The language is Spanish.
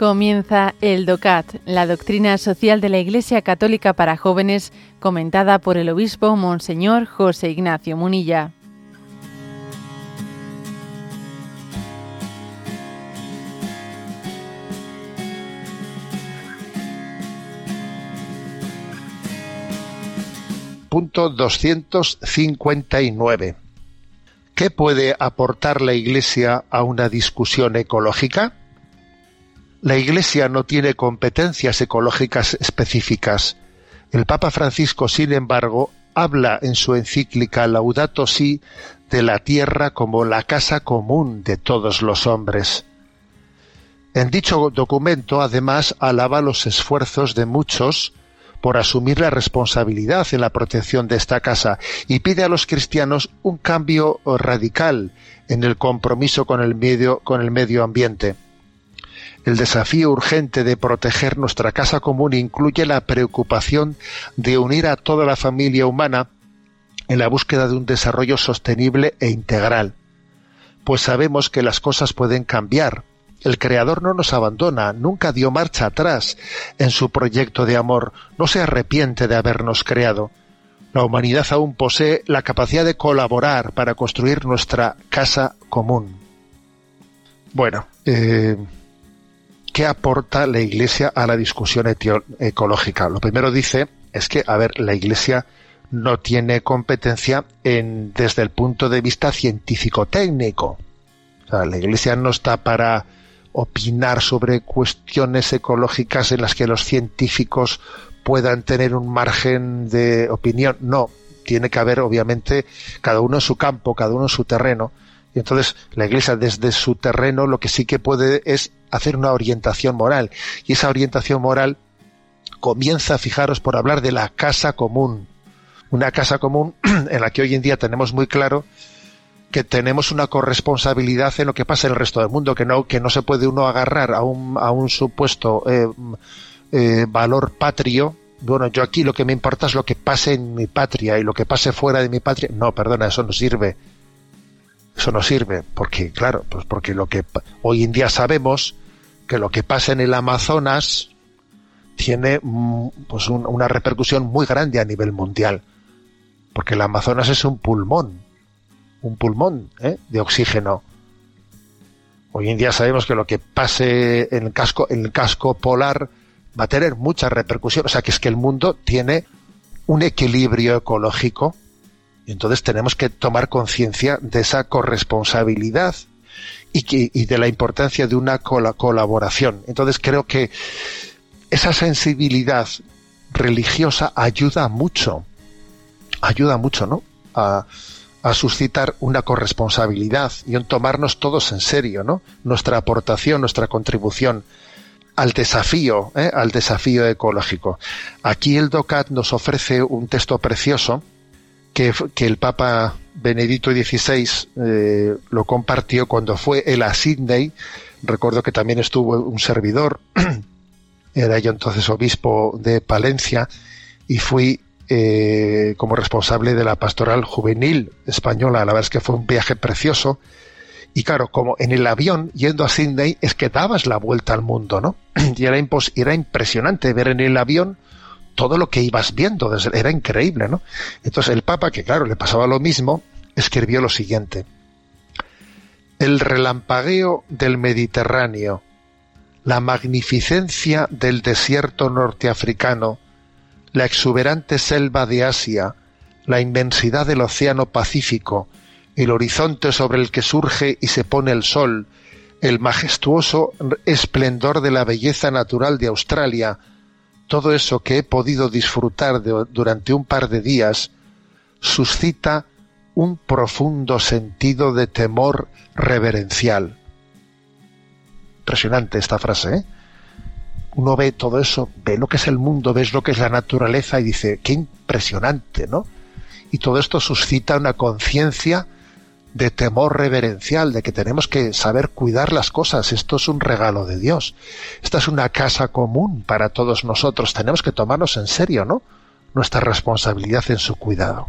Comienza el DOCAT, la doctrina social de la Iglesia Católica para jóvenes, comentada por el obispo Monseñor José Ignacio Munilla. Punto 259. ¿Qué puede aportar la Iglesia a una discusión ecológica? La Iglesia no tiene competencias ecológicas específicas. El Papa Francisco, sin embargo, habla en su encíclica Laudato Si de la tierra como la casa común de todos los hombres. En dicho documento, además, alaba los esfuerzos de muchos por asumir la responsabilidad en la protección de esta casa y pide a los cristianos un cambio radical en el compromiso con el medio, con el medio ambiente. El desafío urgente de proteger nuestra casa común incluye la preocupación de unir a toda la familia humana en la búsqueda de un desarrollo sostenible e integral. Pues sabemos que las cosas pueden cambiar. El Creador no nos abandona, nunca dio marcha atrás en su proyecto de amor, no se arrepiente de habernos creado. La humanidad aún posee la capacidad de colaborar para construir nuestra casa común. Bueno, eh, ¿qué aporta la Iglesia a la discusión ecológica? Lo primero dice es que, a ver, la Iglesia no tiene competencia en, desde el punto de vista científico-técnico. O sea, la Iglesia no está para opinar sobre cuestiones ecológicas en las que los científicos puedan tener un margen de opinión. No, tiene que haber, obviamente, cada uno en su campo, cada uno en su terreno. Y entonces la Iglesia desde su terreno lo que sí que puede es hacer una orientación moral. Y esa orientación moral comienza, fijaros, por hablar de la casa común. Una casa común en la que hoy en día tenemos muy claro que tenemos una corresponsabilidad en lo que pasa en el resto del mundo, que no, que no se puede uno agarrar a un, a un supuesto eh, eh, valor patrio. Bueno, yo aquí lo que me importa es lo que pase en mi patria y lo que pase fuera de mi patria. No, perdona, eso no sirve eso no sirve, porque, claro, pues porque lo que hoy en día sabemos que lo que pasa en el Amazonas tiene pues una repercusión muy grande a nivel mundial. Porque el Amazonas es un pulmón, un pulmón ¿eh? de oxígeno. Hoy en día sabemos que lo que pase en el casco, en el casco polar va a tener mucha repercusión. O sea que es que el mundo tiene un equilibrio ecológico entonces tenemos que tomar conciencia de esa corresponsabilidad y, de la importancia de una colaboración. Entonces creo que esa sensibilidad religiosa ayuda mucho, ayuda mucho, ¿no? A, suscitar una corresponsabilidad y en tomarnos todos en serio, ¿no? Nuestra aportación, nuestra contribución al desafío, ¿eh? al desafío ecológico. Aquí el DOCAT nos ofrece un texto precioso que, el Papa Benedicto XVI eh, lo compartió cuando fue él a Sydney. Recuerdo que también estuvo un servidor, era yo entonces obispo de Palencia, y fui eh, como responsable de la pastoral juvenil española. La verdad es que fue un viaje precioso. Y claro, como en el avión yendo a Sydney es que dabas la vuelta al mundo, ¿no? Y era, era impresionante ver en el avión todo lo que ibas viendo, era increíble, ¿no? Entonces el Papa, que claro, le pasaba lo mismo, escribió lo siguiente. El relampagueo del Mediterráneo, la magnificencia del desierto norteafricano, la exuberante selva de Asia, la inmensidad del océano Pacífico, el horizonte sobre el que surge y se pone el sol, el majestuoso esplendor de la belleza natural de Australia, todo eso que he podido disfrutar durante un par de días suscita un profundo sentido de temor reverencial. Impresionante esta frase, ¿eh? Uno ve todo eso, ve lo que es el mundo, ves lo que es la naturaleza y dice, qué impresionante, ¿no? Y todo esto suscita una conciencia de temor reverencial, de que tenemos que saber cuidar las cosas. Esto es un regalo de Dios. Esta es una casa común para todos nosotros. Tenemos que tomarnos en serio, ¿no? Nuestra responsabilidad en su cuidado.